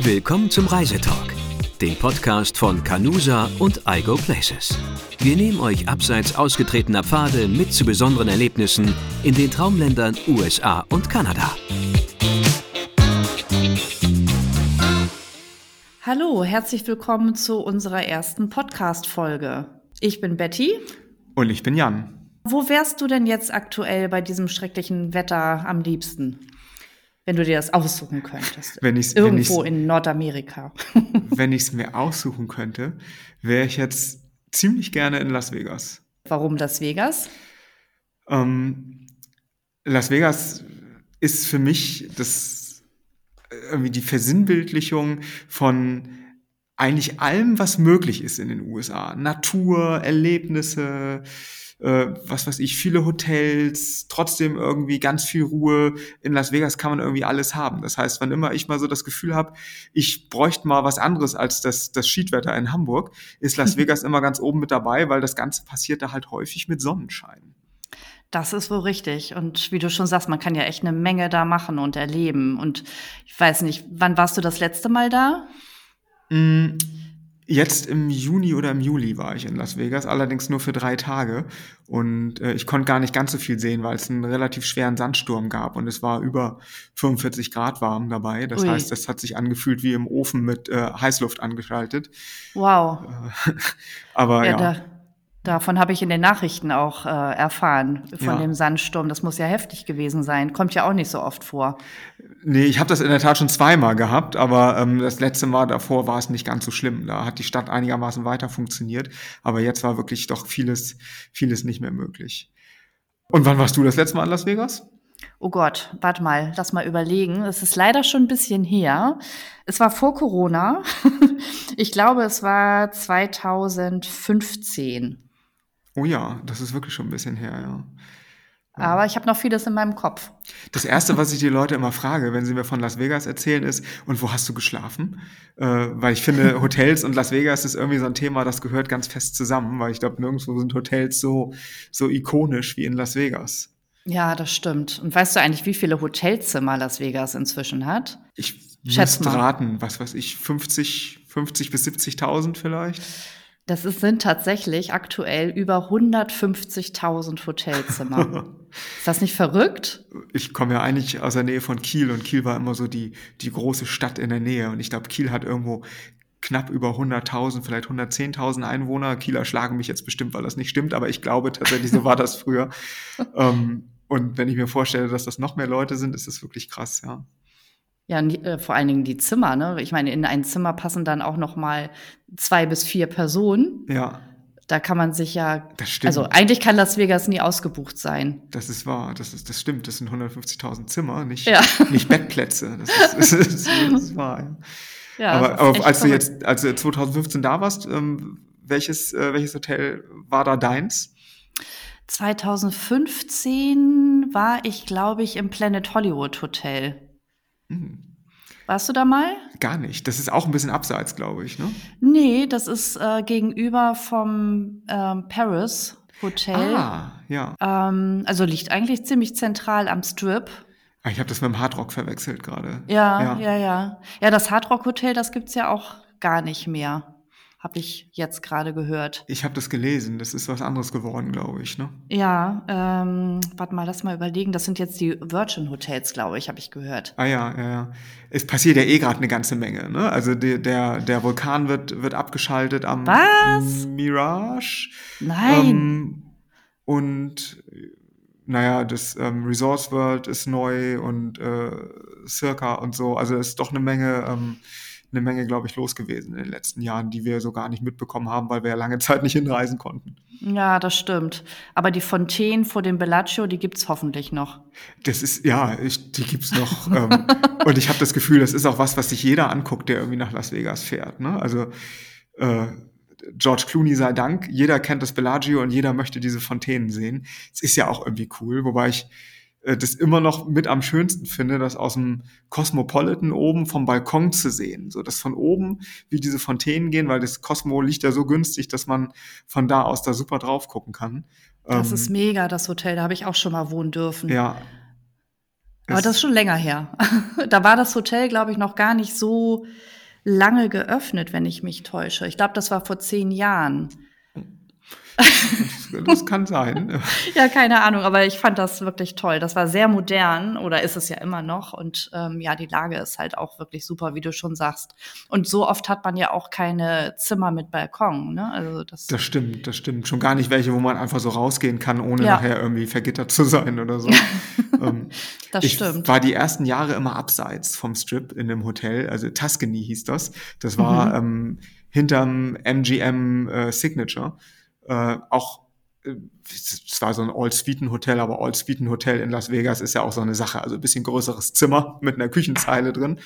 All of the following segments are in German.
Willkommen zum Reisetalk, dem Podcast von Canusa und iGo Places. Wir nehmen euch abseits ausgetretener Pfade mit zu besonderen Erlebnissen in den Traumländern USA und Kanada. Hallo, herzlich willkommen zu unserer ersten Podcast-Folge. Ich bin Betty. Und ich bin Jan. Wo wärst du denn jetzt aktuell bei diesem schrecklichen Wetter am liebsten? Wenn du dir das aussuchen könntest. Wenn ich's, Irgendwo wenn in Nordamerika. wenn ich es mir aussuchen könnte, wäre ich jetzt ziemlich gerne in Las Vegas. Warum Las Vegas? Ähm, Las Vegas ist für mich das irgendwie die Versinnbildlichung von eigentlich allem, was möglich ist in den USA. Natur, Erlebnisse, äh, was weiß ich, viele Hotels, trotzdem irgendwie ganz viel Ruhe. In Las Vegas kann man irgendwie alles haben. Das heißt, wann immer ich mal so das Gefühl habe, ich bräuchte mal was anderes als das, das Schiedwetter in Hamburg, ist Las Vegas immer ganz oben mit dabei, weil das Ganze passiert da halt häufig mit Sonnenschein. Das ist wohl richtig. Und wie du schon sagst, man kann ja echt eine Menge da machen und erleben. Und ich weiß nicht, wann warst du das letzte Mal da? Mm, Jetzt im Juni oder im Juli war ich in Las Vegas, allerdings nur für drei Tage. Und äh, ich konnte gar nicht ganz so viel sehen, weil es einen relativ schweren Sandsturm gab und es war über 45 Grad warm dabei. Das Ui. heißt, es hat sich angefühlt wie im Ofen mit äh, Heißluft angeschaltet. Wow. Äh, aber ja. ja. Davon habe ich in den Nachrichten auch äh, erfahren, von ja. dem Sandsturm. Das muss ja heftig gewesen sein. Kommt ja auch nicht so oft vor. Nee, ich habe das in der Tat schon zweimal gehabt, aber ähm, das letzte Mal davor war es nicht ganz so schlimm. Da hat die Stadt einigermaßen weiter funktioniert, aber jetzt war wirklich doch vieles, vieles nicht mehr möglich. Und wann warst du das letzte Mal in Las Vegas? Oh Gott, warte mal, lass mal überlegen. Es ist leider schon ein bisschen her. Es war vor Corona. ich glaube, es war 2015. Oh ja, das ist wirklich schon ein bisschen her, ja. Aber ich habe noch vieles in meinem Kopf. Das Erste, was ich die Leute immer frage, wenn sie mir von Las Vegas erzählen, ist, und wo hast du geschlafen? Äh, weil ich finde, Hotels und Las Vegas ist irgendwie so ein Thema, das gehört ganz fest zusammen, weil ich glaube, nirgendwo sind Hotels so, so ikonisch wie in Las Vegas. Ja, das stimmt. Und weißt du eigentlich, wie viele Hotelzimmer Las Vegas inzwischen hat? Ich müsste raten, was weiß ich, 50, 50 bis 70.000 vielleicht? Das ist, sind tatsächlich aktuell über 150.000 Hotelzimmer. ist das nicht verrückt? Ich komme ja eigentlich aus der Nähe von Kiel und Kiel war immer so die, die große Stadt in der Nähe. Und ich glaube, Kiel hat irgendwo knapp über 100.000, vielleicht 110.000 Einwohner. Kieler schlagen mich jetzt bestimmt, weil das nicht stimmt, aber ich glaube tatsächlich, so war das früher. ähm, und wenn ich mir vorstelle, dass das noch mehr Leute sind, ist das wirklich krass, ja. Ja, äh, vor allen Dingen die Zimmer, ne? Ich meine, in ein Zimmer passen dann auch noch mal zwei bis vier Personen. Ja. Da kann man sich ja. Das stimmt. Also eigentlich kann Las Vegas nie ausgebucht sein. Das ist wahr, das, ist, das stimmt. Das sind 150.000 Zimmer, nicht, ja. nicht Bettplätze. Das ist, das ist, das ist wahr. Ja. ja aber, aber als du jetzt, als du 2015 da warst, ähm, welches, äh, welches Hotel war da deins? 2015 war ich, glaube ich, im Planet Hollywood Hotel. Mhm. Warst du da mal? Gar nicht. Das ist auch ein bisschen abseits, glaube ich, ne? Nee, das ist äh, gegenüber vom ähm, Paris Hotel. Ah, ja. Ähm, also liegt eigentlich ziemlich zentral am Strip. Ah, ich habe das mit dem Hardrock verwechselt gerade. Ja, ja, ja, ja. Ja, das Hardrock Hotel, das gibt's ja auch gar nicht mehr habe ich jetzt gerade gehört. Ich habe das gelesen. Das ist was anderes geworden, glaube ich. Ne? Ja, ähm, warte mal, lass mal überlegen. Das sind jetzt die Virgin Hotels, glaube ich, habe ich gehört. Ah ja, ja, ja. Es passiert ja eh gerade eine ganze Menge. Ne? Also die, der, der Vulkan wird, wird abgeschaltet am was? Mirage. Nein. Ähm, und naja, das ähm, Resource World ist neu und äh, Circa und so. Also es ist doch eine Menge. Ähm, eine Menge, glaube ich, los gewesen in den letzten Jahren, die wir so gar nicht mitbekommen haben, weil wir ja lange Zeit nicht hinreisen konnten. Ja, das stimmt. Aber die Fontänen vor dem Bellagio, die gibt's hoffentlich noch. Das ist, ja, ich, die gibt's noch. ähm, und ich habe das Gefühl, das ist auch was, was sich jeder anguckt, der irgendwie nach Las Vegas fährt. Ne? Also äh, George Clooney sei Dank, jeder kennt das Bellagio und jeder möchte diese Fontänen sehen. Es ist ja auch irgendwie cool, wobei ich äh, das immer noch mit am schönsten finde, das aus dem Cosmopolitan oben vom Balkon zu sehen. So, dass von oben wie diese Fontänen gehen, weil das Cosmo liegt ja so günstig, dass man von da aus da super drauf gucken kann. Das ähm, ist mega, das Hotel. Da habe ich auch schon mal wohnen dürfen. Ja. Aber das ist schon länger her. da war das Hotel, glaube ich, noch gar nicht so lange geöffnet, wenn ich mich täusche. Ich glaube, das war vor zehn Jahren. Das kann sein. ja, keine Ahnung, aber ich fand das wirklich toll. Das war sehr modern oder ist es ja immer noch. Und ähm, ja, die Lage ist halt auch wirklich super, wie du schon sagst. Und so oft hat man ja auch keine Zimmer mit Balkon. Ne? Also das, das stimmt, das stimmt. Schon gar nicht welche, wo man einfach so rausgehen kann, ohne ja. nachher irgendwie vergittert zu sein oder so. ähm, das ich stimmt. war die ersten Jahre immer abseits vom Strip in dem Hotel. Also Tuscany hieß das. Das war mhm. ähm, hinterm MGM äh, Signature. Äh, auch äh, es war so ein All-Suiten-Hotel, aber All-Suiten-Hotel in Las Vegas ist ja auch so eine Sache, also ein bisschen größeres Zimmer mit einer Küchenzeile drin.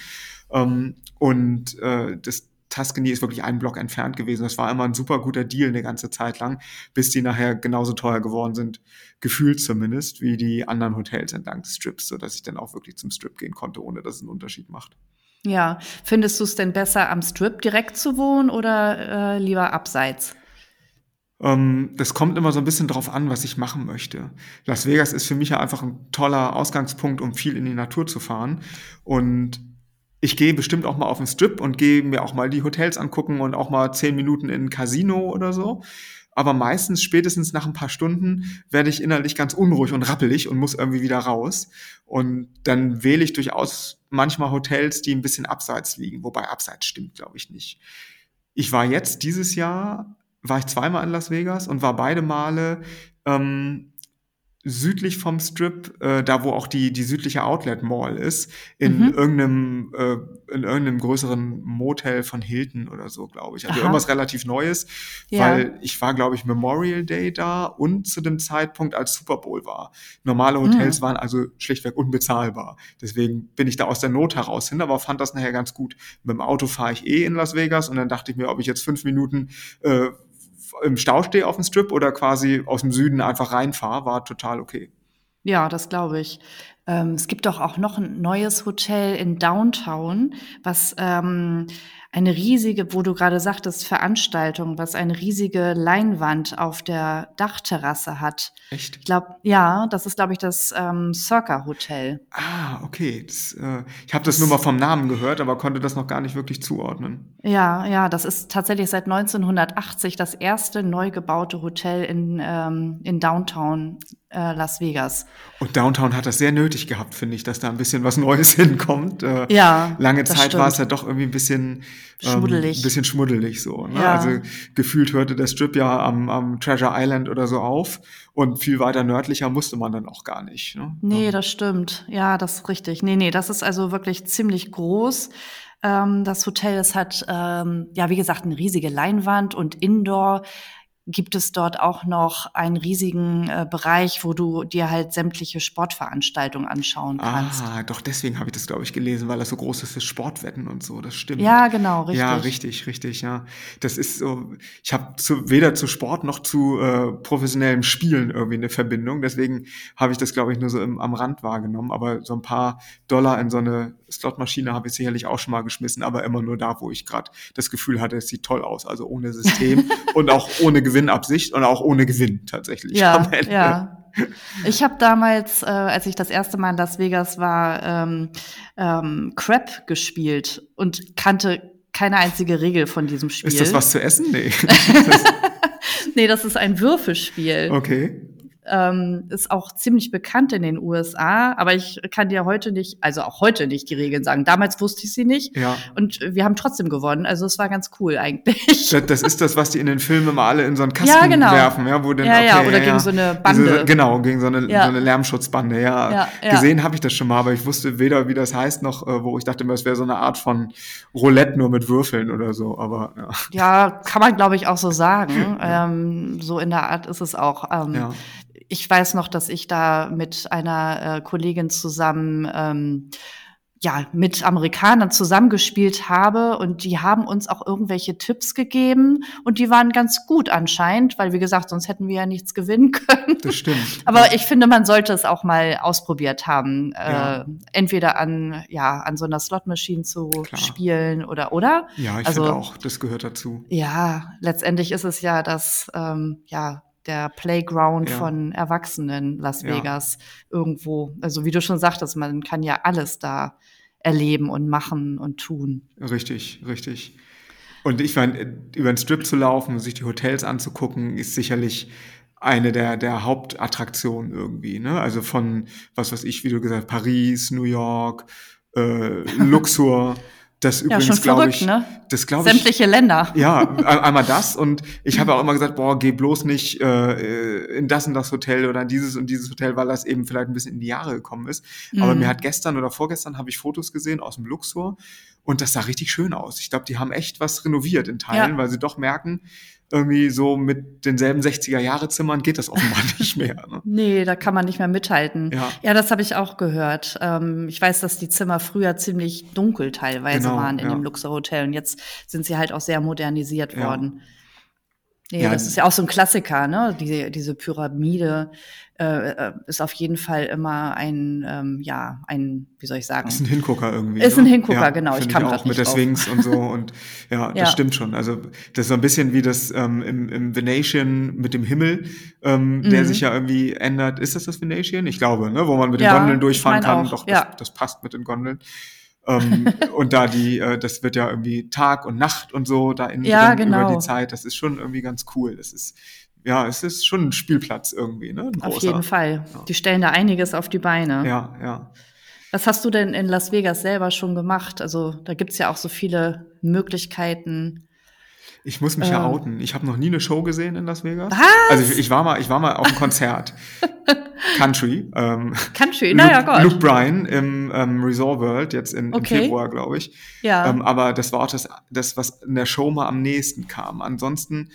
Ähm, und äh, das Tuscany ist wirklich einen Block entfernt gewesen. Das war immer ein super guter Deal eine ganze Zeit lang, bis die nachher genauso teuer geworden sind, gefühlt zumindest, wie die anderen Hotels entlang des Strips, sodass ich dann auch wirklich zum Strip gehen konnte, ohne dass es einen Unterschied macht. Ja, findest du es denn besser, am Strip direkt zu wohnen oder äh, lieber abseits? Ähm, das kommt immer so ein bisschen drauf an, was ich machen möchte. Las Vegas ist für mich ja einfach ein toller Ausgangspunkt, um viel in die Natur zu fahren. Und ich gehe bestimmt auch mal auf den Strip und gehe mir auch mal die Hotels angucken und auch mal zehn Minuten in ein Casino oder so. Aber meistens, spätestens nach ein paar Stunden, werde ich innerlich ganz unruhig und rappelig und muss irgendwie wieder raus. Und dann wähle ich durchaus manchmal Hotels, die ein bisschen abseits liegen. Wobei abseits stimmt, glaube ich, nicht. Ich war jetzt dieses Jahr war ich zweimal in Las Vegas und war beide Male ähm, südlich vom Strip, äh, da wo auch die die südliche Outlet Mall ist, in mhm. irgendeinem äh, in irgendeinem größeren Motel von Hilton oder so, glaube ich. Also Aha. irgendwas relativ Neues, ja. weil ich war, glaube ich, Memorial Day da und zu dem Zeitpunkt, als Super Bowl war. Normale Hotels mhm. waren also schlichtweg unbezahlbar. Deswegen bin ich da aus der Not heraus hin, aber fand das nachher ganz gut. Mit dem Auto fahre ich eh in Las Vegas und dann dachte ich mir, ob ich jetzt fünf Minuten äh, im Stau stehe auf dem Strip oder quasi aus dem Süden einfach reinfahre, war total okay. Ja, das glaube ich. Ähm, es gibt doch auch noch ein neues Hotel in Downtown, was ähm, eine riesige, wo du gerade sagtest, Veranstaltung, was eine riesige Leinwand auf der Dachterrasse hat. Echt? Ich glaube, ja, das ist, glaube ich, das ähm, Circa Hotel. Ah, okay. Das, äh, ich habe das nur mal vom Namen gehört, aber konnte das noch gar nicht wirklich zuordnen. Ja, ja, das ist tatsächlich seit 1980 das erste neu gebaute Hotel in, ähm, in Downtown äh, Las Vegas. Und Downtown hat das sehr nötig gehabt, finde ich, dass da ein bisschen was Neues hinkommt. Äh, ja. Lange Zeit war es ja doch irgendwie ein bisschen schmuddelig. Ähm, ein bisschen schmuddelig so. Ne? Ja. Also gefühlt hörte der Strip ja am, am Treasure Island oder so auf und viel weiter nördlicher musste man dann auch gar nicht. Ne? Nee, das stimmt. Ja, das ist richtig. Nee, nee, das ist also wirklich ziemlich groß. Ähm, das Hotel, es hat, ähm, ja, wie gesagt, eine riesige Leinwand und Indoor gibt es dort auch noch einen riesigen äh, Bereich, wo du dir halt sämtliche Sportveranstaltungen anschauen kannst. Ah, doch deswegen habe ich das, glaube ich, gelesen, weil das so groß ist für Sportwetten und so. Das stimmt. Ja, genau, richtig. Ja, richtig, richtig, ja. Das ist so, ich habe zu, weder zu Sport noch zu äh, professionellem Spielen irgendwie eine Verbindung. Deswegen habe ich das, glaube ich, nur so im, am Rand wahrgenommen. Aber so ein paar Dollar in so eine Slotmaschine habe ich sicherlich auch schon mal geschmissen, aber immer nur da, wo ich gerade das Gefühl hatte, es sieht toll aus. Also ohne System und auch ohne Gewinnabsicht und auch ohne Gewinn tatsächlich. Ja, ja. Ich habe damals, äh, als ich das erste Mal in Las Vegas war, ähm, ähm, Crap gespielt und kannte keine einzige Regel von diesem Spiel. Ist das was zu essen? Nee. nee, das ist ein Würfelspiel. Okay ähm, ist auch ziemlich bekannt in den USA, aber ich kann dir heute nicht, also auch heute nicht die Regeln sagen. Damals wusste ich sie nicht ja. und wir haben trotzdem gewonnen. Also es war ganz cool eigentlich. Das, das ist das, was die in den Filmen immer alle in so einen Kasten ja, genau. werfen, ja, wo dann, ja, okay, ja, oder ja, gegen so eine Bande. Diese, genau, gegen so eine, ja. so eine Lärmschutzbande. Ja, gesehen habe ich das schon mal, aber ich wusste weder, wie das heißt, noch, äh, wo ich dachte, es wäre so eine Art von Roulette nur mit Würfeln oder so. Aber ja, ja kann man glaube ich auch so sagen. ähm, so in der Art ist es auch. Ähm, ja ich weiß noch, dass ich da mit einer äh, Kollegin zusammen ähm, ja, mit Amerikanern zusammengespielt habe und die haben uns auch irgendwelche Tipps gegeben und die waren ganz gut anscheinend, weil wie gesagt, sonst hätten wir ja nichts gewinnen können. Das stimmt. Aber ja. ich finde, man sollte es auch mal ausprobiert haben, ja. äh, entweder an ja an so einer Slot-Maschine zu Klar. spielen oder oder. Ja, ich also, finde auch, das gehört dazu. Ja, letztendlich ist es ja das ähm, ja der Playground ja. von Erwachsenen Las Vegas ja. irgendwo. Also wie du schon sagtest, man kann ja alles da erleben und machen und tun. Richtig, richtig. Und ich meine, über den Strip zu laufen, sich die Hotels anzugucken, ist sicherlich eine der, der Hauptattraktionen irgendwie. Ne? Also von, was weiß ich, wie du gesagt Paris, New York, äh, Luxor. Das ja, übrigens, glaube ich, ne? das glaube ich. Sämtliche Länder. Ja, einmal das und ich habe auch immer gesagt, boah, geh bloß nicht äh, in das und das Hotel oder in dieses und dieses Hotel, weil das eben vielleicht ein bisschen in die Jahre gekommen ist. Mhm. Aber mir hat gestern oder vorgestern habe ich Fotos gesehen aus dem Luxor und das sah richtig schön aus. Ich glaube, die haben echt was renoviert in Teilen, ja. weil sie doch merken, irgendwie so mit denselben 60er-Jahre-Zimmern geht das offenbar nicht mehr. Ne? Nee, da kann man nicht mehr mithalten. Ja, ja das habe ich auch gehört. Ähm, ich weiß, dass die Zimmer früher ziemlich dunkel teilweise genau, waren in ja. dem Luxor Hotel und jetzt sind sie halt auch sehr modernisiert worden. Ja. Nee, ja, das ist ja auch so ein Klassiker, ne? Diese, diese Pyramide äh, äh, ist auf jeden Fall immer ein, ähm, ja, ein, wie soll ich sagen? Ist ein Hingucker irgendwie. Ist ein ne? Hingucker, ja, genau. Ich kann auch mit der Sphinx und so und ja, das ja. stimmt schon. Also das ist so ein bisschen wie das ähm, im, im Venetian mit dem Himmel, ähm, mhm. der sich ja irgendwie ändert. Ist das das Venetian? Ich glaube, ne? Wo man mit den Gondeln durchfahren kann. Auch. Doch, das, das passt mit den Gondeln ähm, und da die, äh, das wird ja irgendwie Tag und Nacht und so da in ja, genau. über die Zeit. Das ist schon irgendwie ganz cool. Das ist ja, es ist schon ein Spielplatz irgendwie, ne? Auf jeden Fall. Ja. Die stellen da einiges auf die Beine. Ja, ja. Was hast du denn in Las Vegas selber schon gemacht? Also da gibt's ja auch so viele Möglichkeiten. Ich muss mich ähm. ja outen. Ich habe noch nie eine Show gesehen in Las Vegas. Was? Also ich, ich war mal, ich war mal auf einem Konzert. Country. Ähm, Country, naja, Gott. Luke Bryan im ähm, Resort World, jetzt in, okay. im Februar, glaube ich. Ja. Ähm, aber das war auch das, das, was in der Show mal am nächsten kam. Ansonsten,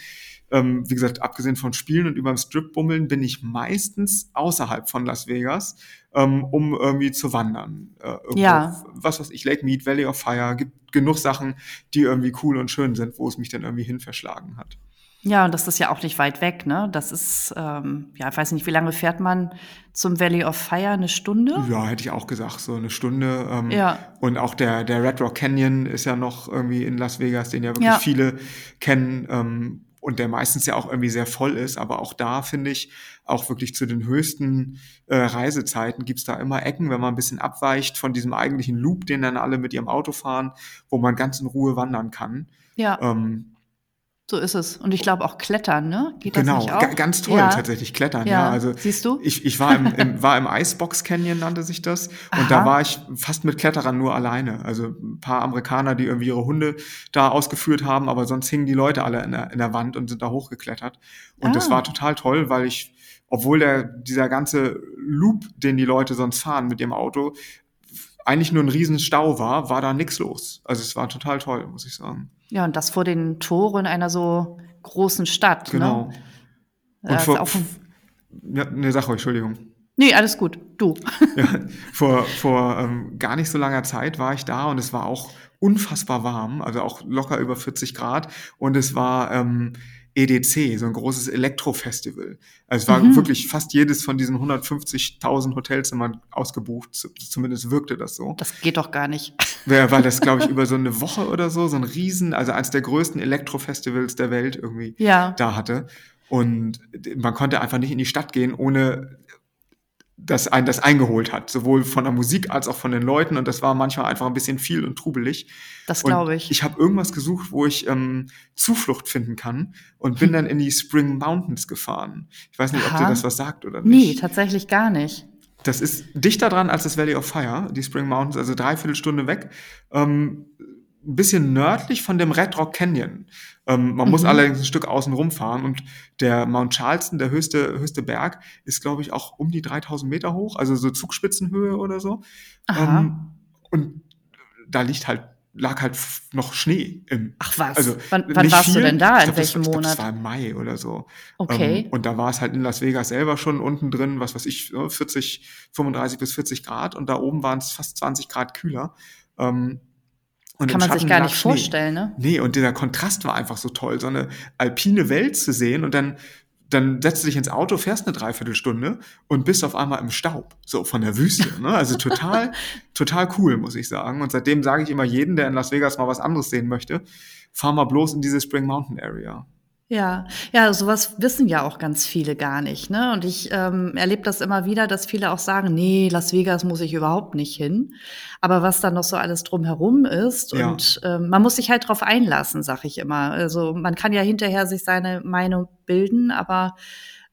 ähm, wie gesagt, abgesehen von Spielen und überm Strip bummeln, bin ich meistens außerhalb von Las Vegas, ähm, um irgendwie zu wandern. Äh, ja. Was weiß ich, Lake Mead, Valley of Fire, gibt genug Sachen, die irgendwie cool und schön sind, wo es mich dann irgendwie hin verschlagen hat. Ja, und das ist ja auch nicht weit weg, ne? Das ist, ähm, ja, ich weiß nicht, wie lange fährt man zum Valley of Fire? Eine Stunde? Ja, hätte ich auch gesagt, so eine Stunde. Ähm, ja. Und auch der, der Red Rock Canyon ist ja noch irgendwie in Las Vegas, den ja wirklich ja. viele kennen. Ähm, und der meistens ja auch irgendwie sehr voll ist. Aber auch da finde ich, auch wirklich zu den höchsten äh, Reisezeiten gibt's da immer Ecken, wenn man ein bisschen abweicht von diesem eigentlichen Loop, den dann alle mit ihrem Auto fahren, wo man ganz in Ruhe wandern kann. Ja. Ähm, so ist es. Und ich glaube auch Klettern, ne? Geht das genau, nicht auch? ganz toll ja. tatsächlich Klettern. Ja. ja. also siehst du? Ich, ich war im, im war im Icebox Canyon nannte sich das und Aha. da war ich fast mit Kletterern nur alleine. Also ein paar Amerikaner, die irgendwie ihre Hunde da ausgeführt haben, aber sonst hingen die Leute alle in der, in der Wand und sind da hochgeklettert. Und ah. das war total toll, weil ich, obwohl der dieser ganze Loop, den die Leute sonst fahren mit ihrem Auto, eigentlich nur ein Riesenstau war, war da nichts los. Also es war total toll, muss ich sagen. Ja, und das vor den Toren einer so großen Stadt. Genau. Ne? Und vor, ja, ne, sag euch, Entschuldigung. Nee, alles gut. Du. ja, vor vor ähm, gar nicht so langer Zeit war ich da und es war auch unfassbar warm, also auch locker über 40 Grad. Und es war ähm, EDC, so ein großes Elektrofestival. Also es war mhm. wirklich fast jedes von diesen 150.000 Hotelzimmern ausgebucht. Zumindest wirkte das so. Das geht doch gar nicht. Ja, weil das, glaube ich, über so eine Woche oder so, so ein Riesen, also eines der größten Elektrofestivals der Welt irgendwie ja. da hatte. Und man konnte einfach nicht in die Stadt gehen, ohne dass einen das eingeholt hat, sowohl von der Musik als auch von den Leuten. Und das war manchmal einfach ein bisschen viel und trubelig. Das glaube ich. ich habe irgendwas gesucht, wo ich ähm, Zuflucht finden kann und bin dann in die Spring Mountains gefahren. Ich weiß nicht, Aha. ob dir das was sagt oder nicht. Nee, tatsächlich gar nicht. Das ist dichter dran als das Valley of Fire, die Spring Mountains, also dreiviertel Stunde weg. Ähm, ein bisschen nördlich von dem Red Rock Canyon. Ähm, man mhm. muss allerdings ein Stück außen rumfahren und der Mount Charleston, der höchste, höchste Berg, ist, glaube ich, auch um die 3000 Meter hoch, also so Zugspitzenhöhe oder so. Ähm, und da liegt halt lag halt noch Schnee im. Ach was? Also wann, wann warst viel. du denn da? In glaub, welchem das, Monat? das war im Mai oder so. Okay. Ähm, und da war es halt in Las Vegas selber schon unten drin, was weiß ich, 40, 35 bis 40 Grad und da oben waren es fast 20 Grad kühler. Ähm, und Kann man sich gar nicht Schnee. vorstellen, ne? Nee, und dieser Kontrast war einfach so toll, so eine alpine Welt zu sehen und dann dann setzt du dich ins Auto, fährst eine Dreiviertelstunde und bist auf einmal im Staub, so von der Wüste. Ne? Also total, total cool, muss ich sagen. Und seitdem sage ich immer jeden, der in Las Vegas mal was anderes sehen möchte, fahr mal bloß in diese Spring Mountain Area. Ja, ja, sowas wissen ja auch ganz viele gar nicht, ne? Und ich ähm, erlebe das immer wieder, dass viele auch sagen, nee, Las Vegas muss ich überhaupt nicht hin. Aber was da noch so alles drumherum ist ja. und ähm, man muss sich halt drauf einlassen, sag ich immer. Also man kann ja hinterher sich seine Meinung bilden, aber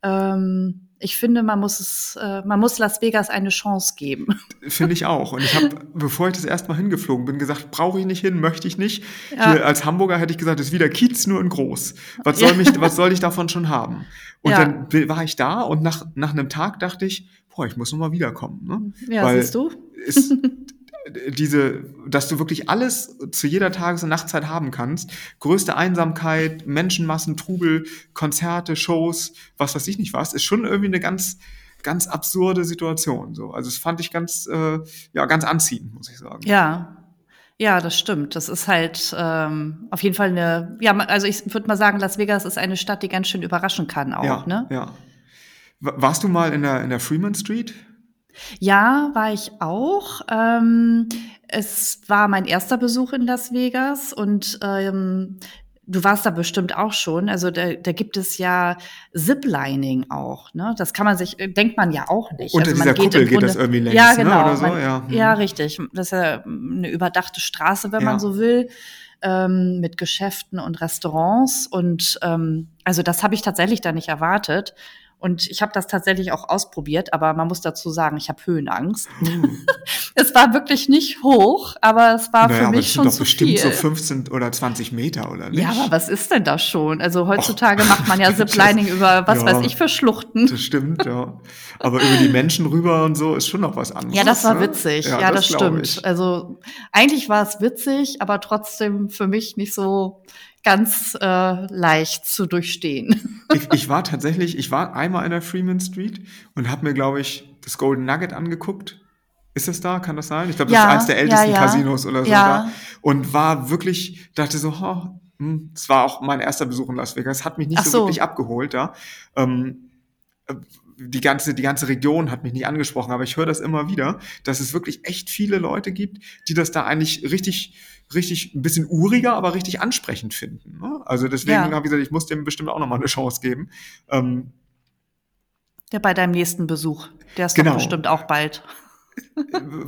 ähm, ich finde, man muss es, äh, man muss Las Vegas eine Chance geben. Finde ich auch. Und ich habe, bevor ich das erstmal hingeflogen bin, gesagt, brauche ich nicht hin, möchte ich nicht. Ja. Hier als Hamburger hätte ich gesagt, ist wieder Kiez nur in groß. Was soll mich, was soll ich davon schon haben? Und ja. dann war ich da und nach, nach einem Tag dachte ich, boah, ich muss noch mal wiederkommen. Ne? Ja, Weil siehst du? Ist, diese, dass du wirklich alles zu jeder Tages- und Nachtzeit haben kannst. Größte Einsamkeit, Menschenmassen, Trubel, Konzerte, Shows, was weiß ich nicht was, ist schon irgendwie eine ganz, ganz absurde Situation. So, also das fand ich ganz, äh, ja, ganz anziehend, muss ich sagen. Ja. Ja, das stimmt. Das ist halt ähm, auf jeden Fall eine, ja, also ich würde mal sagen, Las Vegas ist eine Stadt, die ganz schön überraschen kann auch, ja, ne? Ja. Warst du mal in der, in der Freeman Street? Ja, war ich auch. Ähm, es war mein erster Besuch in Las Vegas und ähm, du warst da bestimmt auch schon. Also da, da gibt es ja Ziplining auch. Ne? Das kann man sich, denkt man ja auch nicht. Unter also dieser geht Kuppel geht das irgendwie längs, ja, genau, ne? oder so? Man, ja. Ja, richtig. Das ist ja eine überdachte Straße, wenn ja. man so will. Ähm, mit Geschäften und Restaurants und ähm, also das habe ich tatsächlich da nicht erwartet. Und ich habe das tatsächlich auch ausprobiert, aber man muss dazu sagen, ich habe Höhenangst. Hm. es war wirklich nicht hoch, aber es war naja, für mich schon doch zu bestimmt viel. so 15 oder 20 Meter, oder nicht? Ja, aber was ist denn das schon? Also heutzutage Och, macht man ja Ziplining über was ja, weiß ich für Schluchten. Das stimmt, ja. Aber über die Menschen rüber und so ist schon noch was anderes. Ja, das war ne? witzig. Ja, ja das, das stimmt. Ich. Also eigentlich war es witzig, aber trotzdem für mich nicht so ganz äh, leicht zu durchstehen. ich, ich war tatsächlich, ich war einmal in der Freeman Street und habe mir, glaube ich, das Golden Nugget angeguckt. Ist es da? Kann das sein? Ich glaube, das ja, ist eines der ältesten ja, ja. Casinos oder so da. Und war wirklich, dachte so, oh, es war auch mein erster Besuch in Las Vegas, hat mich nicht so, so, wirklich abgeholt da. Ähm, die ganze, die ganze Region hat mich nicht angesprochen, aber ich höre das immer wieder, dass es wirklich echt viele Leute gibt, die das da eigentlich richtig, richtig ein bisschen uriger, aber richtig ansprechend finden. Ne? Also deswegen ja. habe ich gesagt, ich muss dem bestimmt auch nochmal eine Chance geben. Ähm, ja, bei deinem nächsten Besuch. Der ist genau. doch bestimmt auch bald.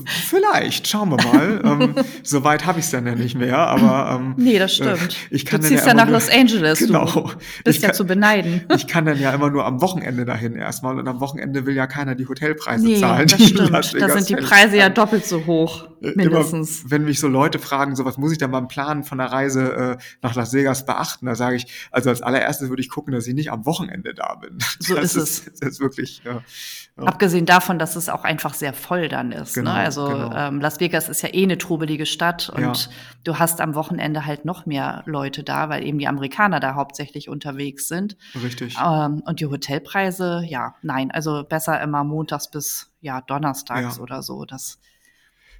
Vielleicht, schauen wir mal. ähm, Soweit habe ich es dann ja nicht mehr, aber ähm, nee, das stimmt. Äh, ich kann du ziehst ja, ja nach nur, Los Angeles. Genau. Du bist ja kann, zu beneiden. Ich kann dann ja immer nur am Wochenende dahin erstmal und am Wochenende will ja keiner die Hotelpreise nee, zahlen. Das stimmt. Da sind die Preise ja doppelt so hoch, äh, mindestens. Immer, wenn mich so Leute fragen, so was muss ich dann beim Planen von der Reise äh, nach Las Vegas beachten, da sage ich, also als allererstes würde ich gucken, dass ich nicht am Wochenende da bin. So das ist es. Das ist wirklich. Ja, ja. Abgesehen davon, dass es auch einfach sehr voll dann ist. Ne? Genau, ne? Also genau. ähm, Las Vegas ist ja eh eine trubelige Stadt und ja. du hast am Wochenende halt noch mehr Leute da, weil eben die Amerikaner da hauptsächlich unterwegs sind. Richtig. Ähm, und die Hotelpreise, ja, nein, also besser immer montags bis ja donnerstags ja. oder so. Das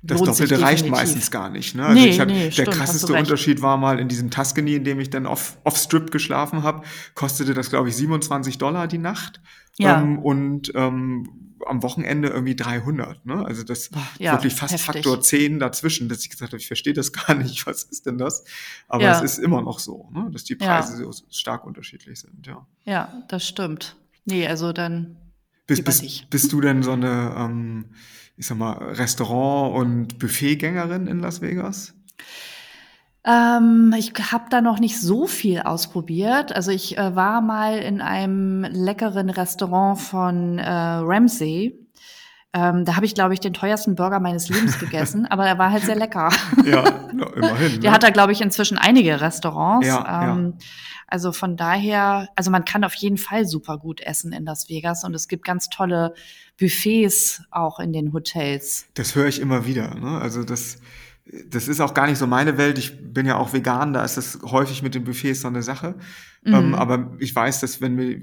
das Doppelte reicht meistens gar nicht. Ne? Also nee, ich hab, nee, der stimmt, krasseste Unterschied war mal in diesem Tuscany, in dem ich dann off, off Strip geschlafen habe, kostete das, glaube ich, 27 Dollar die Nacht. Ja. Ähm, und ähm, am Wochenende irgendwie 300. Ne? Also das ja, wirklich fast heftig. Faktor 10 dazwischen, dass ich gesagt habe, ich verstehe das gar nicht, was ist denn das? Aber ja. es ist immer noch so, ne? dass die Preise ja. so stark unterschiedlich sind. Ja, ja das stimmt. Nee, also dann bist, bist, bist du denn so eine ähm, ich sag mal, Restaurant- und Buffetgängerin in Las Vegas? Ähm, ich habe da noch nicht so viel ausprobiert. Also ich äh, war mal in einem leckeren Restaurant von äh, Ramsey. Ähm, da habe ich, glaube ich, den teuersten Burger meines Lebens gegessen, aber er war halt sehr lecker. Ja, immerhin. Der ne? hat da, glaube ich, inzwischen einige Restaurants. Ja, ähm, ja. Also von daher, also man kann auf jeden Fall super gut essen in Las Vegas und es gibt ganz tolle Buffets auch in den Hotels. Das höre ich immer wieder. Ne? Also das, das ist auch gar nicht so meine Welt. Ich bin ja auch vegan, da ist das häufig mit den Buffets so eine Sache. Mhm. Ähm, aber ich weiß, dass wenn wir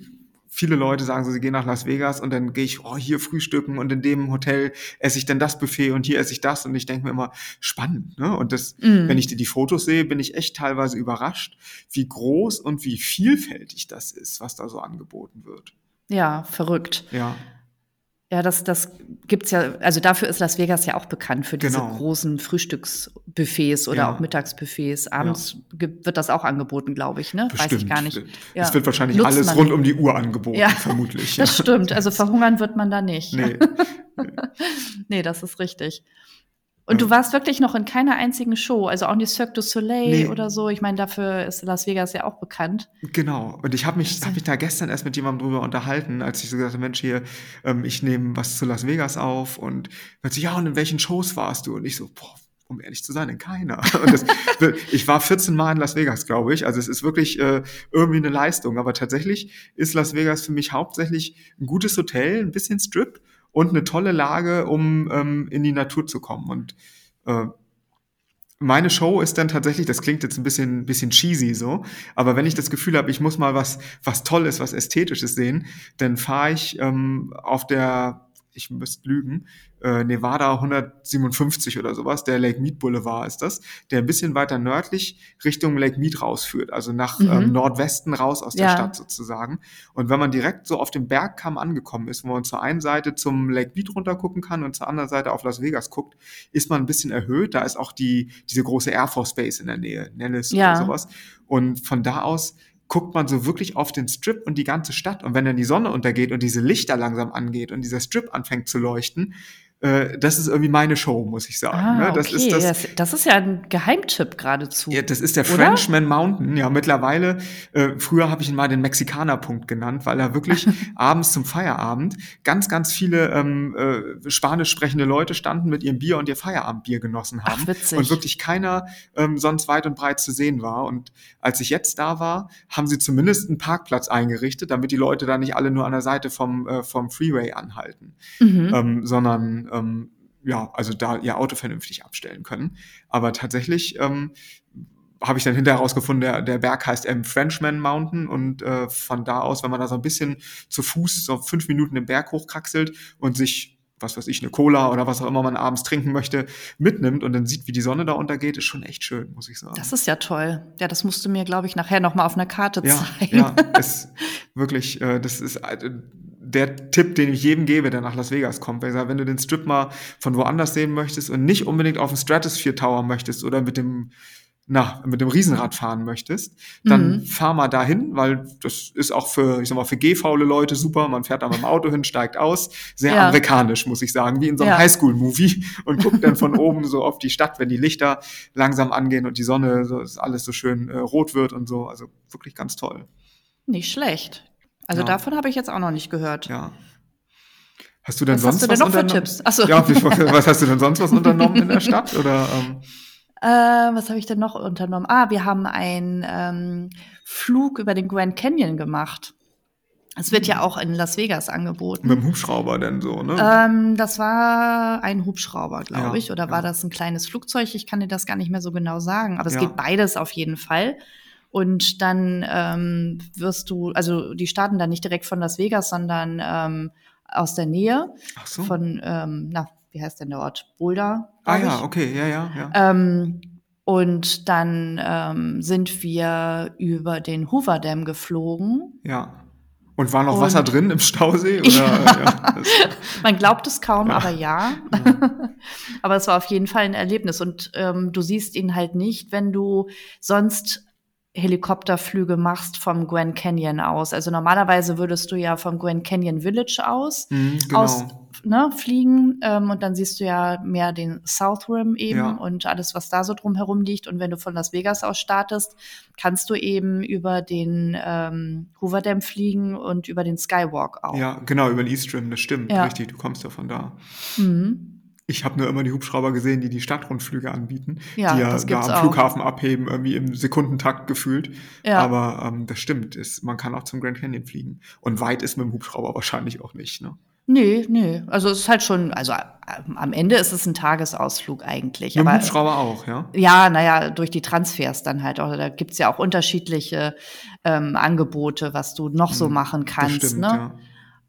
viele Leute sagen so, sie gehen nach Las Vegas und dann gehe ich oh, hier frühstücken und in dem Hotel esse ich dann das Buffet und hier esse ich das und ich denke mir immer spannend, ne? Und das, mm. wenn ich dir die Fotos sehe, bin ich echt teilweise überrascht, wie groß und wie vielfältig das ist, was da so angeboten wird. Ja, verrückt. Ja. Ja, das, das gibt's ja, also dafür ist Las Vegas ja auch bekannt für diese Genau. großen Frühstücksbuffets oder Ja. auch Mittagsbuffets. Abends gibt, wird das auch angeboten, glaube ich, ne? Weiß ich Bestimmt. gar nicht. Ja. Es wird wahrscheinlich Nutzt alles rund um die Uhr angeboten, Ja, vermutlich. Das ja. stimmt. Also verhungern wird man da nicht. Nee. Nee, das ist richtig. Und du warst wirklich noch in keiner einzigen Show, also auch nicht Cirque du Soleil Nee. oder so. Ich meine, dafür ist Las Vegas ja auch bekannt. Genau. Und ich habe mich, hab mich da gestern erst mit jemandem drüber unterhalten, als ich so gesagt habe, Mensch, hier, ähm, ich nehme was zu Las Vegas auf und hört sich, ja, und in welchen Shows warst du? Und ich so, boah, um ehrlich zu sein, in keiner. Und das, ich war 14 Mal in Las Vegas, glaube ich. Also es ist wirklich äh, irgendwie eine Leistung. Aber tatsächlich ist Las Vegas für mich hauptsächlich ein gutes Hotel, ein bisschen Strip und eine tolle Lage, um ähm, in die Natur zu kommen. Und äh, meine Show ist dann tatsächlich, das klingt jetzt ein bisschen, bisschen cheesy so, aber wenn ich das Gefühl habe, ich muss mal was, was Tolles, was Ästhetisches sehen, dann fahre ich ähm, auf der, ich müsste lügen, äh, Nevada 157 oder sowas, der Lake Mead Boulevard ist das, der ein bisschen weiter nördlich Richtung Lake Mead rausführt, also nach Mhm. ähm, Nordwesten raus aus der Ja. Stadt sozusagen. Und wenn man direkt so auf dem Bergkamm angekommen ist, wo man zur einen Seite zum Lake Mead runter gucken kann und zur anderen Seite auf Las Vegas guckt, ist man ein bisschen erhöht. Da ist auch die, diese große Air Force Base in der Nähe, Nellis Ja. oder sowas. Und von da aus guckt man so wirklich auf den Strip und die ganze Stadt. Und wenn dann die Sonne untergeht und diese Lichter langsam angeht und dieser Strip anfängt zu leuchten, äh, das ist irgendwie meine Show, muss ich sagen. Ah, ne? okay. Das ist das, das, das ist ja ein Geheimtipp geradezu. ja, das ist der Oder? Frenchman Mountain. Ja, mittlerweile, äh, früher habe ich ihn mal den Mexikanerpunkt genannt, weil er wirklich abends zum Feierabend ganz, ganz viele ähm, äh, spanisch sprechende Leute standen mit ihrem Bier und ihr Feierabendbier genossen haben. Ach, witzig. Und wirklich keiner ähm, sonst weit und breit zu sehen war. Und als ich jetzt da war, haben sie zumindest einen Parkplatz eingerichtet, damit die Leute da nicht alle nur an der Seite vom, äh, vom Freeway anhalten Mhm. ähm, sondern ähm, ja, also da ihr Auto vernünftig abstellen können. Aber tatsächlich ähm, habe ich dann hinterher herausgefunden, der, der Berg heißt M Frenchman Mountain und äh, von da aus, wenn man da so ein bisschen zu Fuß so fünf Minuten den Berg hochkraxelt und sich was weiß ich, eine Cola oder was auch immer man abends trinken möchte, mitnimmt und dann sieht, wie die Sonne da untergeht, ist schon echt schön, muss ich sagen. Das ist ja toll. Ja, das musst du mir, glaube ich, nachher noch mal auf einer Karte ja, zeigen. ja, ist wirklich, äh, das ist äh, der Tipp, den ich jedem gebe, der nach Las Vegas kommt. Weil ich sage, wenn du den Strip mal von woanders sehen möchtest und nicht unbedingt auf den Stratosphere Tower möchtest oder mit dem na, mit dem Riesenrad fahren möchtest, dann Mhm. fahr mal dahin, weil das ist auch für, ich sag mal, für gehfaule Leute super. Man fährt da mit dem Auto hin, steigt aus. Sehr Ja. amerikanisch, muss ich sagen, wie in so einem Ja. Highschool-Movie und guckt dann von oben so auf die Stadt, wenn die Lichter langsam angehen und die Sonne, so ist alles so schön äh, rot wird und so. Also wirklich ganz toll. Nicht schlecht. Also Ja. davon habe ich jetzt auch noch nicht gehört. Ja. Hast du denn Was sonst hast du denn was noch für unternommen? Tipps? Ach so. Ja, was hast du denn sonst was unternommen in der Stadt? Oder ähm, Äh, was habe ich denn noch unternommen? Ah, wir haben einen ähm, Flug über den Grand Canyon gemacht. Es wird ja auch in Las Vegas angeboten. mit dem Hubschrauber denn so, ne? Ähm, das war ein Hubschrauber, glaube Ja, ich. Oder war ja. das ein kleines Flugzeug? Ich kann dir das gar nicht mehr so genau sagen. Aber es Ja. geht beides auf jeden Fall. Und dann ähm, wirst du, also die starten dann nicht direkt von Las Vegas, sondern ähm, aus der Nähe Ach so. von, ähm, na, wie heißt denn der Ort? Boulder. ah ja, ich. okay, ja, ja, ja. Ähm, und dann ähm, sind wir über den Hoover Dam geflogen. ja. Und war noch und- Wasser drin im Stausee? Oder, ja. Man glaubt es kaum, Ja. aber ja. aber es war auf jeden Fall ein Erlebnis. Und ähm, du siehst ihn halt nicht, wenn du sonst Helikopterflüge machst vom Grand Canyon aus. Also normalerweise würdest du ja vom Grand Canyon Village aus, Mhm, genau. aus ne, fliegen ähm, und dann siehst du ja mehr den South Rim eben Ja. und alles, was da so drumherum liegt. Und wenn du von Las Vegas aus startest, kannst du eben über den ähm, Hoover Dam fliegen und über den Skywalk auch. ja, genau, über den East Rim, das stimmt, Ja. richtig, du kommst ja von da. Mhm. Ich habe nur immer die Hubschrauber gesehen, die die Stadtrundflüge anbieten, Ja, die ja das da am auch. Flughafen abheben, irgendwie im Sekundentakt gefühlt. Ja. Aber ähm, das stimmt, ist, man kann auch zum Grand Canyon fliegen. Und weit ist mit dem Hubschrauber wahrscheinlich auch nicht. Ne? Nee, nee. Also es ist halt schon, also am Ende ist es ein Tagesausflug eigentlich. Mit dem aber Hubschrauber auch, ja? ja, naja, durch die Transfers dann halt auch. Da gibt's ja auch unterschiedliche ähm, Angebote, was du noch so Mhm, machen Das kannst. stimmt, ne?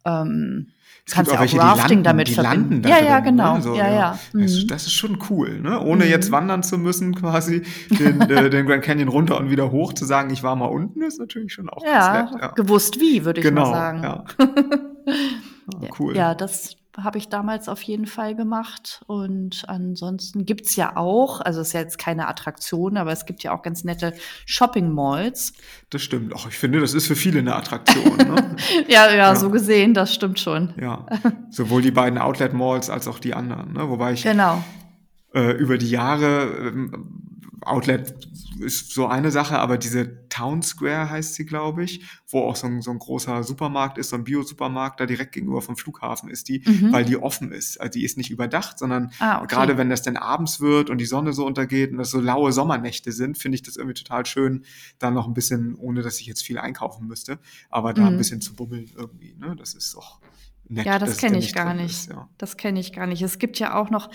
ja. ähm, Es kannst gibt ja auch Rafting landen, damit verbinden. ja, ja, genau. Ne? So, ja, ja. Das, Mhm. das ist schon cool, ne? Ohne Mhm. jetzt wandern zu müssen, quasi den, äh, den Grand Canyon runter und wieder hoch zu sagen, ich war mal unten, ist natürlich schon auch ja, ganz nett. Ja. gewusst wie, würde ich Genau, mal sagen. ja. Cool. Ja, das, habe ich damals auf jeden Fall gemacht. Und ansonsten gibt's ja auch, also es ist ja jetzt keine Attraktion, aber es gibt ja auch ganz nette Shopping-Malls. Das stimmt. Ach, ich finde, das ist für viele eine Attraktion. Ne? ja, ja, ja, so gesehen, das stimmt schon. Ja, sowohl die beiden Outlet-Malls als auch die anderen. Ne? Wobei ich genau. äh, über die Jahre ähm, Outlet ist so eine Sache, aber diese Town Square heißt sie, glaube ich, wo auch so ein, so ein großer Supermarkt ist, so ein Bio-Supermarkt, da direkt gegenüber vom Flughafen ist die, mhm. weil die offen ist. Also die ist nicht überdacht, sondern ah, okay. gerade wenn das dann abends wird und die Sonne so untergeht und das so laue Sommernächte sind, finde ich das irgendwie total schön, da noch ein bisschen, ohne dass ich jetzt viel einkaufen müsste, aber da mhm. ein bisschen zu bummeln irgendwie. Ne? Das ist doch nett. Ja, das kenne ich gar nicht. Ist, ja. Das kenne ich gar nicht. Es gibt ja auch noch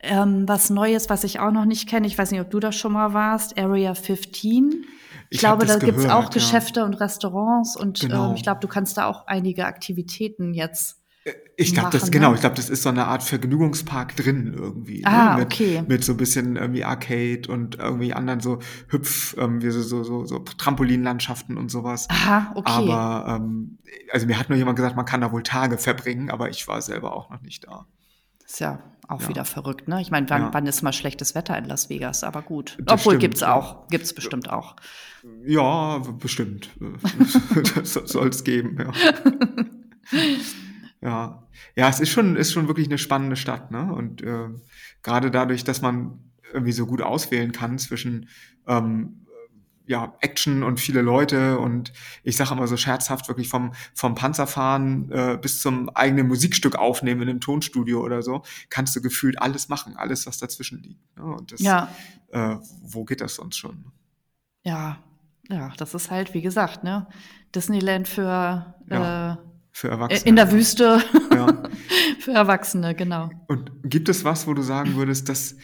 ähm, was Neues, was ich auch noch nicht kenne. Ich weiß nicht, ob du da schon mal warst. Area 15. Ich, ich glaube, da gibt's auch ja. Geschäfte und Restaurants und genau. ähm, ich glaube, du kannst da auch einige Aktivitäten jetzt ich glaube, das genau. Ne? Ich glaube, das ist so eine Art Vergnügungspark drin irgendwie. Ne? Ah, ne? mit, okay. Mit so ein bisschen irgendwie Arcade und irgendwie anderen so Hüpf, ähm, so, so, so, so Trampolinlandschaften und sowas. Aha, okay. Aber ähm, also mir hat nur jemand gesagt, man kann da wohl Tage verbringen, aber ich war selber auch noch nicht da. Ist ja auch ja. wieder verrückt, ne? Ich meine, wann, ja. wann ist mal schlechtes Wetter in Las Vegas? Aber gut. Das Obwohl stimmt, gibt's auch, gibt's bestimmt auch. Ja, bestimmt. das soll es geben, ja. Ja, ja, es ist schon, ist schon wirklich eine spannende Stadt, ne? Und äh, gerade dadurch, dass man irgendwie so gut auswählen kann zwischen ähm, ja, Action und viele Leute und ich sage immer so scherzhaft wirklich vom, vom Panzerfahren äh, bis zum eigenen Musikstück aufnehmen in einem Tonstudio oder so, kannst du gefühlt alles machen, alles, was dazwischen liegt. Ne? Und das, ja. äh, wo geht das sonst schon? Ja, ja, das ist halt, wie gesagt, ne, Disneyland für ja. äh, für Erwachsene. In der Wüste. Ja. Für Erwachsene, genau. Und gibt es was, wo du sagen würdest, dass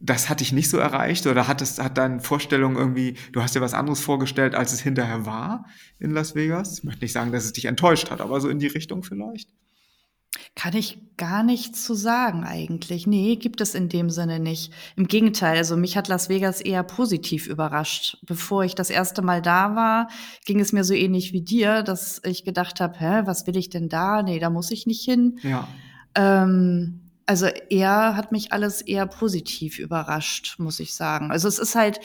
das hat dich nicht so erreicht oder hat es hat deine Vorstellung irgendwie, du hast dir was anderes vorgestellt, als es hinterher war in Las Vegas? Ich möchte nicht sagen, dass es dich enttäuscht hat, aber so in die Richtung vielleicht? Kann ich gar nichts zu sagen eigentlich. Nee, gibt es in dem Sinne nicht. Im Gegenteil, also mich hat Las Vegas eher positiv überrascht. Bevor ich das erste Mal da war, ging es mir so ähnlich wie dir, dass ich gedacht habe, hä, was will ich denn da? Nee, da muss ich nicht hin. Ja. Ähm, also er hat mich alles eher positiv überrascht, muss ich sagen. Also es ist halt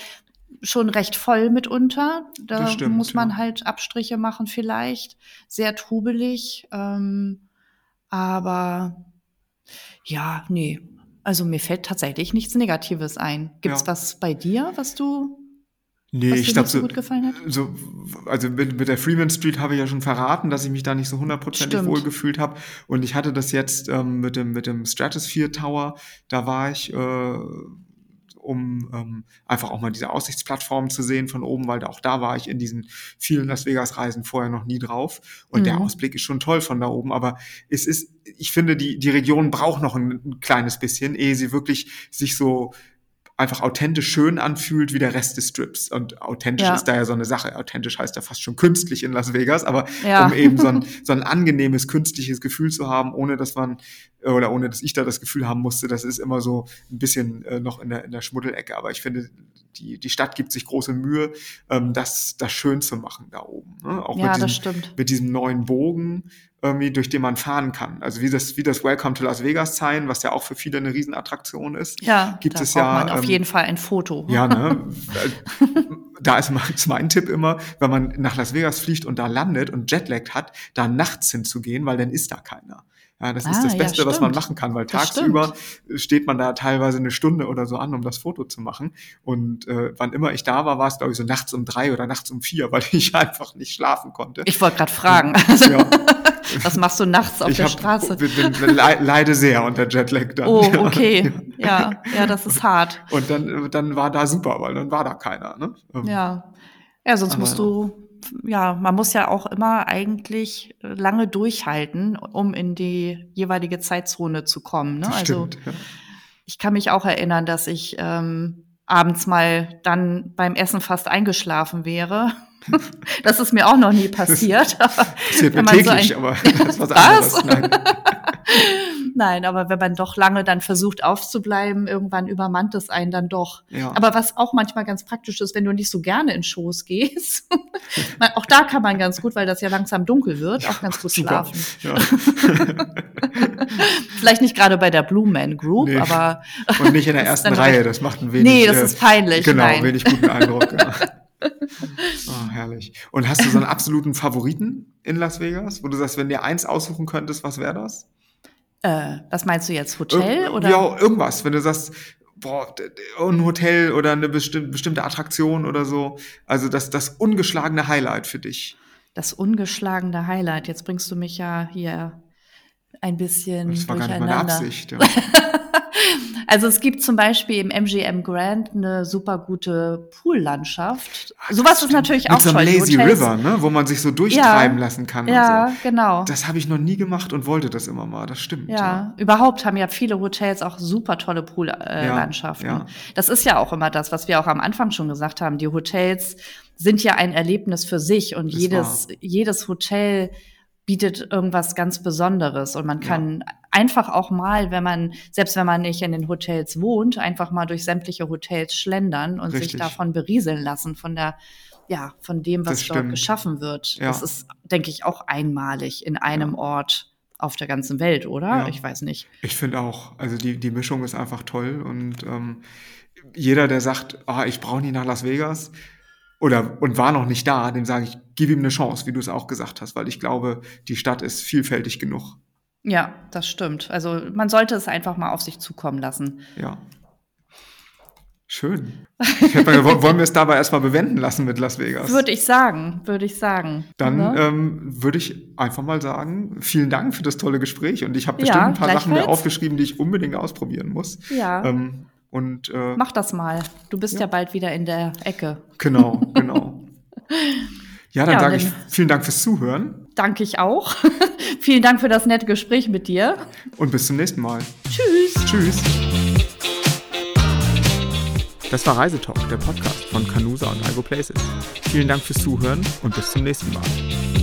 schon recht voll mitunter. Da stimmt, muss man ja. halt Abstriche machen vielleicht. Sehr trubelig. Ähm, aber ja, nee. Also mir fällt tatsächlich nichts Negatives ein. Gibt's ja. was bei dir, was du Nee, was ich glaube, so, so, also mit, mit der Freeman Street habe ich ja schon verraten, dass ich mich da nicht so hundertprozentig wohl gefühlt habe. Und ich hatte das jetzt ähm, mit dem mit dem Stratosphere Tower, da war ich äh, um ähm, einfach auch mal diese Aussichtsplattform zu sehen von oben, weil auch da war ich in diesen vielen Las Vegas Reisen vorher noch nie drauf. Und mhm. der Ausblick ist schon toll von da oben, aber es ist, ich finde, die, die Region braucht noch ein, ein kleines bisschen, ehe sie wirklich sich so einfach authentisch schön anfühlt wie der Rest des Strips. Und authentisch ja. ist da ja so eine Sache. Authentisch heißt ja fast schon künstlich in Las Vegas, aber ja. um eben so ein, so ein angenehmes, künstliches Gefühl zu haben, ohne dass man oder ohne dass ich da das Gefühl haben musste, das ist immer so ein bisschen äh, noch in der, in der Schmuddelecke. Aber ich finde, die, die Stadt gibt sich große Mühe, ähm, das, das schön zu machen da oben. Ne? Auch ja, mit, diesem, mit diesem neuen Bogen, irgendwie, durch den man fahren kann. Also wie das, wie das Welcome to Las Vegas Sign, was ja auch für viele eine Riesenattraktion ist. Ja, gibt es ja. Man auf ähm, jeden Fall ein Foto. Ja, ne? da ist mein Tipp immer, wenn man nach Las Vegas fliegt und da landet und Jetlag hat, da nachts hinzugehen, weil dann ist da keiner. Ja, das ah, ist das Beste, ja, was man machen kann, weil tagsüber steht man da teilweise eine Stunde oder so an, um das Foto zu machen. Und äh, wann immer ich da war, war es, glaube ich, so nachts um drei oder nachts um vier, weil ich einfach nicht schlafen konnte. Ich wollte gerade fragen. Ja. Was machst du nachts auf ich der hab, Straße? Bin, bin, leide sehr unter Jetlag dann. Oh, okay. Ja, ja, das ist hart. Und dann, dann war da super, weil dann war da keiner. Ne? Ähm, ja. Ja, sonst Aber, musst du ja, man muss ja auch immer eigentlich lange durchhalten, um in die jeweilige Zeitzone zu kommen. Ne? Also stimmt, ja. ich kann mich auch erinnern, dass ich ähm, abends mal dann beim Essen fast eingeschlafen wäre. das ist mir auch noch nie passiert. Das passiert mir täglich, so aber das ist was anderes. Nein, aber wenn man doch lange dann versucht aufzubleiben, irgendwann übermannt es einen dann doch. Ja. Aber was auch manchmal ganz praktisch ist, wenn du nicht so gerne in Shows gehst, auch da kann man ganz gut, weil das ja langsam dunkel wird, auch ganz gut Super. schlafen. Ja. Vielleicht nicht gerade bei der Blue Man Group, nee. aber. Und nicht in der ersten Reihe, das macht ein wenig. Nee, das ist peinlich. Genau, nein. wenig guten Eindruck. Ja. Oh, herrlich. Und hast du so einen absoluten Favoriten in Las Vegas, wo du sagst, wenn dir eins aussuchen könntest, was wäre das? Äh, was meinst du jetzt, Hotel Ir oder? Ja, irgendwas. Wenn du sagst, boah, ein Hotel oder eine bestimmte, bestimmte Attraktion oder so. Also das, das ungeschlagene Highlight für dich. Das ungeschlagene Highlight. Jetzt bringst du mich ja hier ein bisschen das war gar nicht meine Absicht. Ja. Also es gibt zum Beispiel im MGM Grand eine super gute Poollandschaft. Sowas ist natürlich auch so toll. Lazy River, ne? wo man sich so durchtreiben ja, lassen kann. Ja, so. genau. Das habe ich noch nie gemacht und wollte das immer mal. Das stimmt. Ja, ja. überhaupt haben ja viele Hotels auch super tolle Poollandschaften. Äh, ja, das ist ja auch immer das, was wir auch am Anfang schon gesagt haben. Die Hotels sind ja ein Erlebnis für sich und das jedes, jedes Hotel bietet irgendwas ganz Besonderes und man kann ja. einfach auch mal, wenn man, selbst wenn man nicht in den Hotels wohnt, einfach mal durch sämtliche Hotels schlendern und Richtig. sich davon berieseln lassen, von der, ja, von dem, was dort geschaffen wird. Ja. Das ist, denke ich, auch einmalig in einem ja. Ort auf der ganzen Welt, oder? Ich weiß nicht. Ich finde auch, also die, die Mischung ist einfach toll und ähm, jeder, der sagt, ah, ich brauche nicht nach Las Vegas, oder und war noch nicht da, dem sage ich, gib ihm eine Chance, wie du es auch gesagt hast, weil ich glaube, die Stadt ist vielfältig genug. Ja, das stimmt. Also man sollte es einfach mal auf sich zukommen lassen. Ja. Schön. Mal, wollen wir es dabei erstmal bewenden lassen mit Las Vegas? Würde ich sagen, würde ich sagen. Dann ne? ähm, würde ich einfach mal sagen, vielen Dank für das tolle Gespräch und ich habe bestimmt ja, ein paar Sachen mir aufgeschrieben, die ich unbedingt ausprobieren muss. Ja. Ähm, und, äh, Mach das mal. Du bist ja. ja bald wieder in der Ecke. Genau, genau. Ja, dann ja, sage ich vielen Dank fürs Zuhören. Danke ich auch. vielen Dank für das nette Gespräch mit dir. Und bis zum nächsten Mal. Tschüss. Tschüss. Das war Reisetalk, der Podcast von Canusa und Algo Places. Vielen Dank fürs Zuhören und bis zum nächsten Mal.